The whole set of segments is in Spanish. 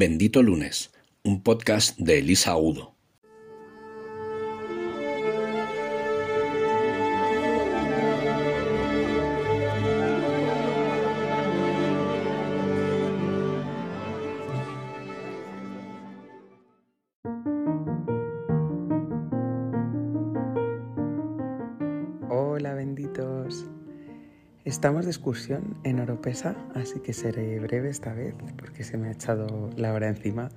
Bendito Lunes, un podcast de Elisa Udo. Estamos de excursión en Oropesa, así que seré breve esta vez porque se me ha echado la hora encima.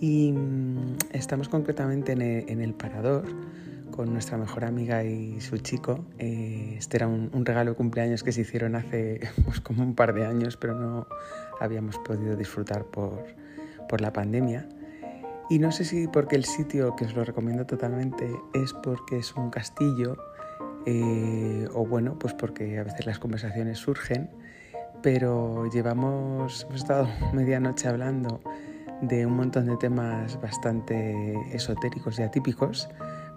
Y mm, estamos concretamente en el, parador con nuestra mejor amiga y su chico. Eh, este era un, regalo de cumpleaños que se hicieron hace pues, como un par de años, pero no habíamos podido disfrutar por, por la pandemia. Y no sé si porque el sitio, que os lo recomiendo totalmente, es porque es un castillo eh, o bueno, pues porque a veces las conversaciones surgen, pero llevamos, hemos estado medianoche hablando de un montón de temas bastante esotéricos y atípicos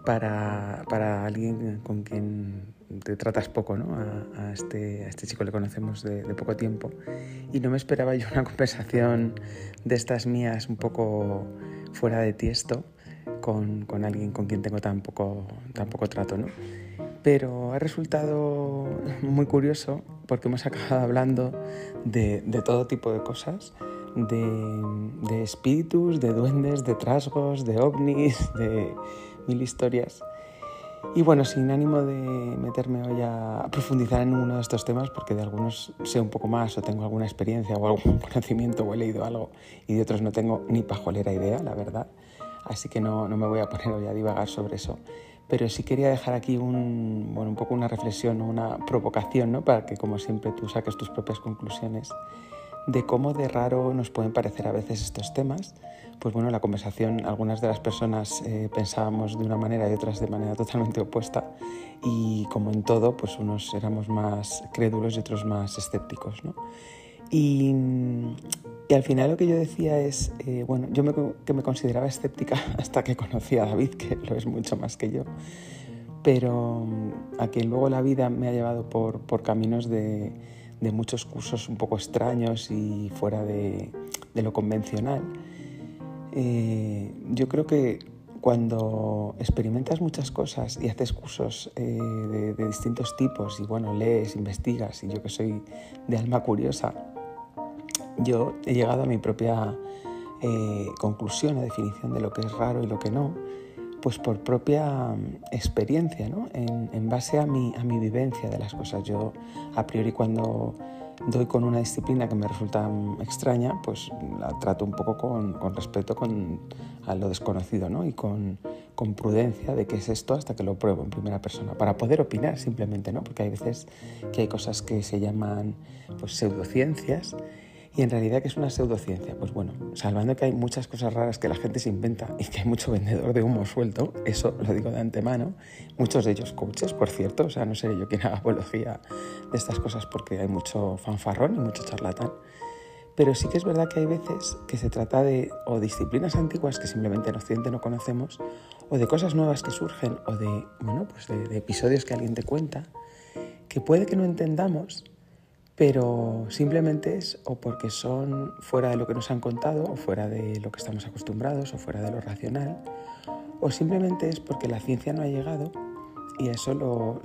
para, para alguien con quien te tratas poco, ¿no? A, este, a este, chico le conocemos de, poco tiempo y no me esperaba yo una conversación de estas mías un poco fuera de tiesto con, con alguien con quien tengo tan poco, tan poco trato, ¿no? Pero ha resultado muy curioso porque hemos acabado hablando de, todo tipo de cosas, de, espíritus, de duendes, de trasgos, de ovnis, de mil historias. Y bueno, sin ánimo de meterme hoy a profundizar en uno de estos temas, porque de algunos sé un poco más o tengo alguna experiencia o algún conocimiento o he leído algo y de otros no tengo ni pajolera idea, la verdad. Así que no, no me voy a poner hoy a divagar sobre eso pero sí quería dejar aquí un, bueno, un poco una reflexión, una provocación, ¿no? para que como siempre tú saques tus propias conclusiones de cómo de raro nos pueden parecer a veces estos temas. Pues bueno, la conversación, algunas de las personas eh, pensábamos de una manera y otras de manera totalmente opuesta y como en todo, pues unos éramos más crédulos y otros más escépticos. ¿no? Y, y al final lo que yo decía es, eh, bueno, yo me, que me consideraba escéptica hasta que conocí a David, que lo es mucho más que yo, pero mm, a quien luego la vida me ha llevado por, por caminos de, de, muchos cursos un poco extraños y fuera de, de lo convencional. Eh, yo creo que cuando experimentas muchas cosas y haces cursos eh, de, de distintos tipos y bueno, lees, investigas y yo que soy de alma curiosa, yo he llegado a mi propia eh, conclusión o definición de lo que es raro y lo que no, pues por propia mm, experiencia, ¿no? en, base a mi, a mi vivencia de las cosas. Yo a priori cuando doy con una disciplina que me resulta mm, extraña, pues la trato un poco con, con respeto con, a lo desconocido ¿no? y con, con, prudencia de qué es esto hasta que lo pruebo en primera persona, para poder opinar simplemente, ¿no? porque hay veces que hay cosas que se llaman pues, pseudociencias y en realidad, ¿qué es una pseudociencia? Pues bueno, salvando que hay muchas cosas raras que la gente se inventa y que hay mucho vendedor de humo suelto, eso lo digo de antemano, muchos de ellos coaches, por cierto, o sea, no seré yo quien haga apología de estas cosas porque hay mucho fanfarrón y mucho charlatán. Pero sí que es verdad que hay veces que se trata de o disciplinas antiguas que simplemente en Occidente no conocemos, o de cosas nuevas que surgen, o de, bueno, pues de, de episodios que alguien te cuenta, que puede que no entendamos, pero simplemente es o porque son fuera de lo que nos han contado o fuera de lo que estamos acostumbrados o fuera de lo racional, o simplemente es porque la ciencia no ha llegado y eso lo,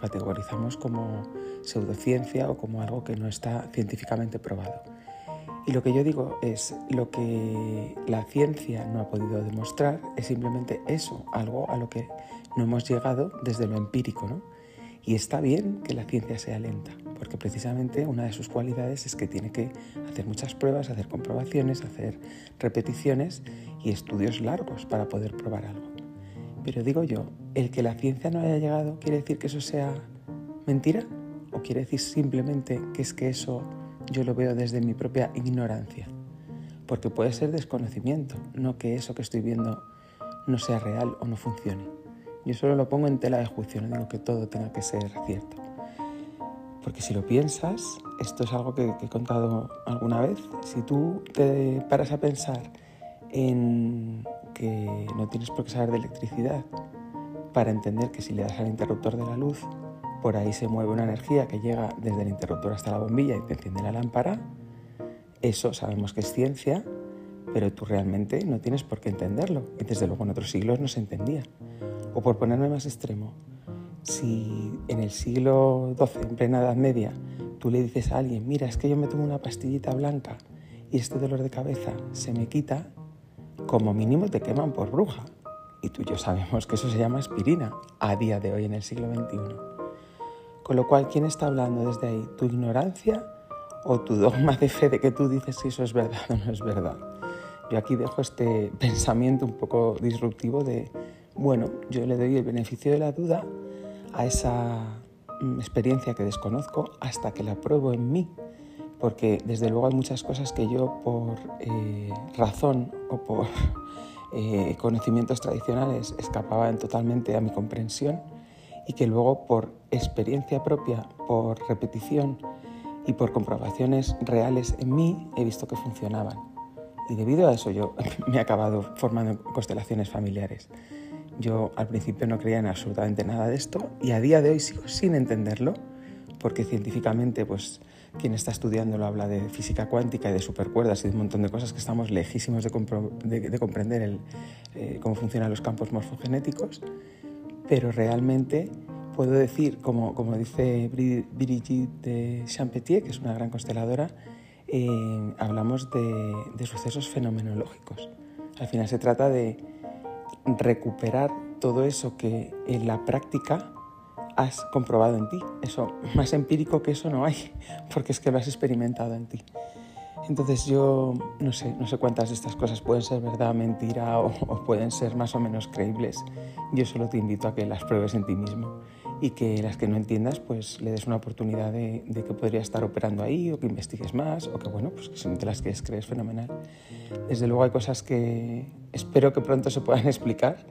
categorizamos como pseudociencia o como algo que no está científicamente probado. Y lo que yo digo es, lo que la ciencia no ha podido demostrar es simplemente eso, algo a lo que no hemos llegado desde lo empírico, ¿no? Y está bien que la ciencia sea lenta, porque precisamente una de sus cualidades es que tiene que hacer muchas pruebas, hacer comprobaciones, hacer repeticiones y estudios largos para poder probar algo. Pero digo yo, ¿el que la ciencia no haya llegado quiere decir que eso sea mentira? ¿O quiere decir simplemente que es que eso yo lo veo desde mi propia ignorancia? Porque puede ser desconocimiento, no que eso que estoy viendo no sea real o no funcione. Yo solo lo pongo en tela de juicio, no digo que todo tenga que ser cierto. Porque si lo piensas, esto es algo que, he contado alguna vez, si tú te paras a pensar en que no tienes por qué saber de electricidad para entender que si le das al interruptor de la luz, por ahí se mueve una energía que llega desde el interruptor hasta la bombilla y te enciende la lámpara, eso sabemos que es ciencia, pero tú realmente no tienes por qué entenderlo. Y desde luego en otros siglos no se entendía. O por ponerme más extremo, si en el siglo XII, en plena Edad Media, tú le dices a alguien, mira, es que yo me tomo una pastillita blanca y este dolor de cabeza se me quita, como mínimo te queman por bruja. Y tú y yo sabemos que eso se llama aspirina a día de hoy en el siglo XXI. Con lo cual, ¿quién está hablando desde ahí? ¿Tu ignorancia o tu dogma de fe de que tú dices si eso es verdad o no es verdad? Yo aquí dejo este pensamiento un poco disruptivo de, bueno, yo le doy el beneficio de la duda a esa mm, experiencia que desconozco hasta que la pruebo en mí, porque desde luego hay muchas cosas que yo por eh, razón o por eh, conocimientos tradicionales escapaban totalmente a mi comprensión y que luego por experiencia propia, por repetición y por comprobaciones reales en mí he visto que funcionaban. Y debido a eso yo me he acabado formando constelaciones familiares. Yo al principio no creía en absolutamente nada de esto y a día de hoy sigo sin entenderlo porque científicamente pues quien está estudiando lo habla de física cuántica y de supercuerdas y de un montón de cosas que estamos lejísimos de, comprender el, eh, cómo funcionan los campos morfogenéticos, pero realmente puedo decir, como, como dice Brigitte de Champetier, que es una gran consteladora, eh, hablamos de, de sucesos fenomenológicos. Al final se trata de recuperar todo eso que en la práctica has comprobado en ti. Eso, más empírico que eso no hay, porque es que lo has experimentado en ti. Entonces yo no sé, no sé cuántas de estas cosas pueden ser verdad, mentira o, pueden ser más o menos creíbles. Yo solo te invito a que las pruebes en ti mismo y que las que no entiendas pues le des una oportunidad de, de, que podría estar operando ahí o que investigues más o que bueno, pues que si no te las quieres crees fenomenal. Desde luego hay cosas que espero que pronto se puedan explicar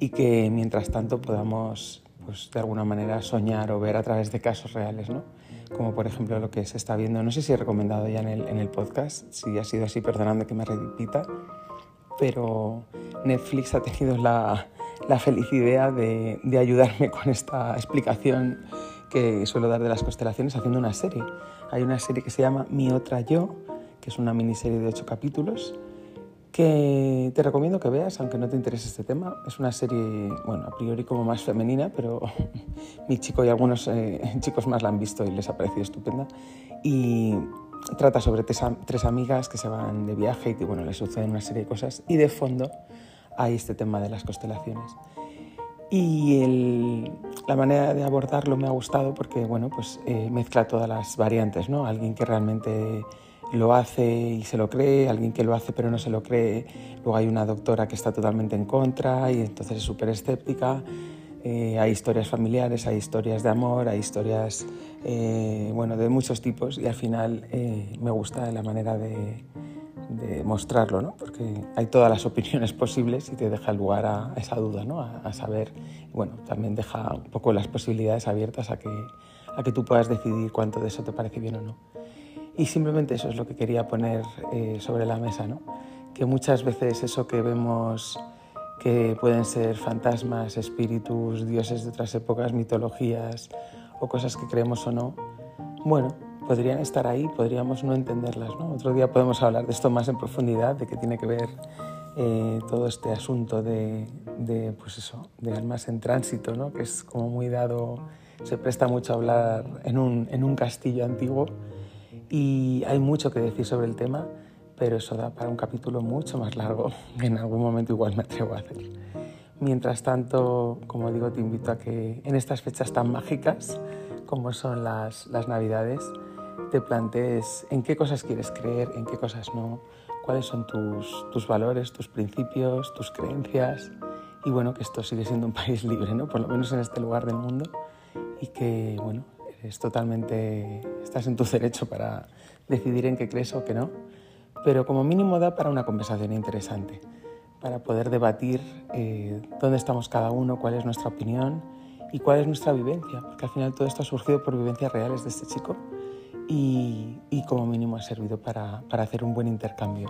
y que mientras tanto podamos pues de alguna manera soñar o ver a través de casos reales, ¿no? Como por ejemplo lo que se está viendo, no sé si he recomendado ya en el, en el podcast, si ha sido así, perdonadme que me repita, pero Netflix ha tenido la, la feliz idea de, ayudarme con esta explicación que suelo dar de las constelaciones haciendo una serie. Hay una serie que se llama Mi otra yo, que es una miniserie de ocho capítulos, que te recomiendo que veas, aunque no te interese este tema. Es una serie, bueno, a priori como más femenina, pero mi chico y algunos eh, chicos más la han visto y les ha parecido estupenda. Y trata sobre tres, tres, amigas que se van de viaje y que, bueno, les suceden una serie de cosas. Y de fondo hay este tema de las constelaciones. Y el, la manera de abordarlo me ha gustado porque, bueno, pues eh, mezcla todas las variantes, ¿no? Alguien que realmente lo hace y se lo cree, alguien que lo hace pero no se lo cree, luego hay una doctora que está totalmente en contra y entonces es súper escéptica. Eh, hay historias familiares, hay historias de amor, hay historias eh, bueno, de muchos tipos y al final eh, me gusta la manera de, de mostrarlo, ¿no? porque hay todas las opiniones posibles y te deja lugar a esa duda, ¿no? a, a saber, bueno, también deja un poco las posibilidades abiertas a que, a que tú puedas decidir cuánto de eso te parece bien o no. Y simplemente eso es lo que quería poner eh, sobre la mesa, ¿no? que muchas veces eso que vemos que pueden ser fantasmas, espíritus, dioses de otras épocas, mitologías o cosas que creemos o no, bueno, podrían estar ahí, podríamos no entenderlas. ¿no? Otro día podemos hablar de esto más en profundidad, de qué tiene que ver eh, todo este asunto de, de, pues eso, de almas en tránsito, ¿no? que es como muy dado, se presta mucho a hablar en un, en un castillo antiguo y hay mucho que decir sobre el tema, pero eso da para un capítulo mucho más largo que en algún momento igual me atrevo a hacer. Mientras tanto, como digo, te invito a que en estas fechas tan mágicas como son las, las Navidades, te plantees en qué cosas quieres creer, en qué cosas no, cuáles son tus, tus valores, tus principios, tus creencias. Y bueno, que esto sigue siendo un país libre, ¿no? Por lo menos en este lugar del mundo. Y que, bueno, es totalmente, estás en tu derecho para decidir en qué crees o qué no, pero como mínimo da para una conversación interesante, para poder debatir eh, dónde estamos cada uno, cuál es nuestra opinión y cuál es nuestra vivencia, porque al final todo esto ha surgido por vivencias reales de este chico y, y como mínimo ha servido para, para hacer un buen intercambio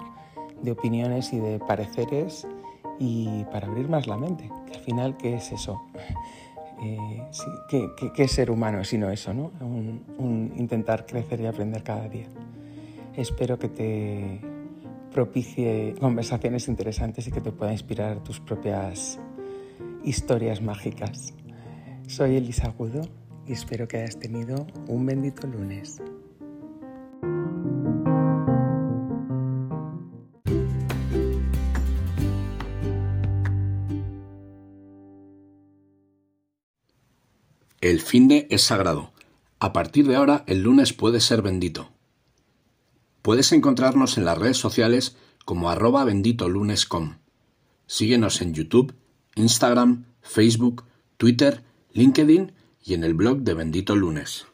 de opiniones y de pareceres y para abrir más la mente, que al final, ¿qué es eso? Eh, ¿qué, qué, qué, ser humano sino eso, ¿no? Un, un, intentar crecer y aprender cada día. Espero que te propicie conversaciones interesantes y que te pueda inspirar tus propias historias mágicas. Soy Elisa Agudo y espero que hayas tenido un bendito lunes. El fin de es sagrado. A partir de ahora, el lunes puede ser bendito. Puedes encontrarnos en las redes sociales como arroba benditolunes.com. Síguenos en YouTube, Instagram, Facebook, Twitter, LinkedIn y en el blog de Bendito Lunes.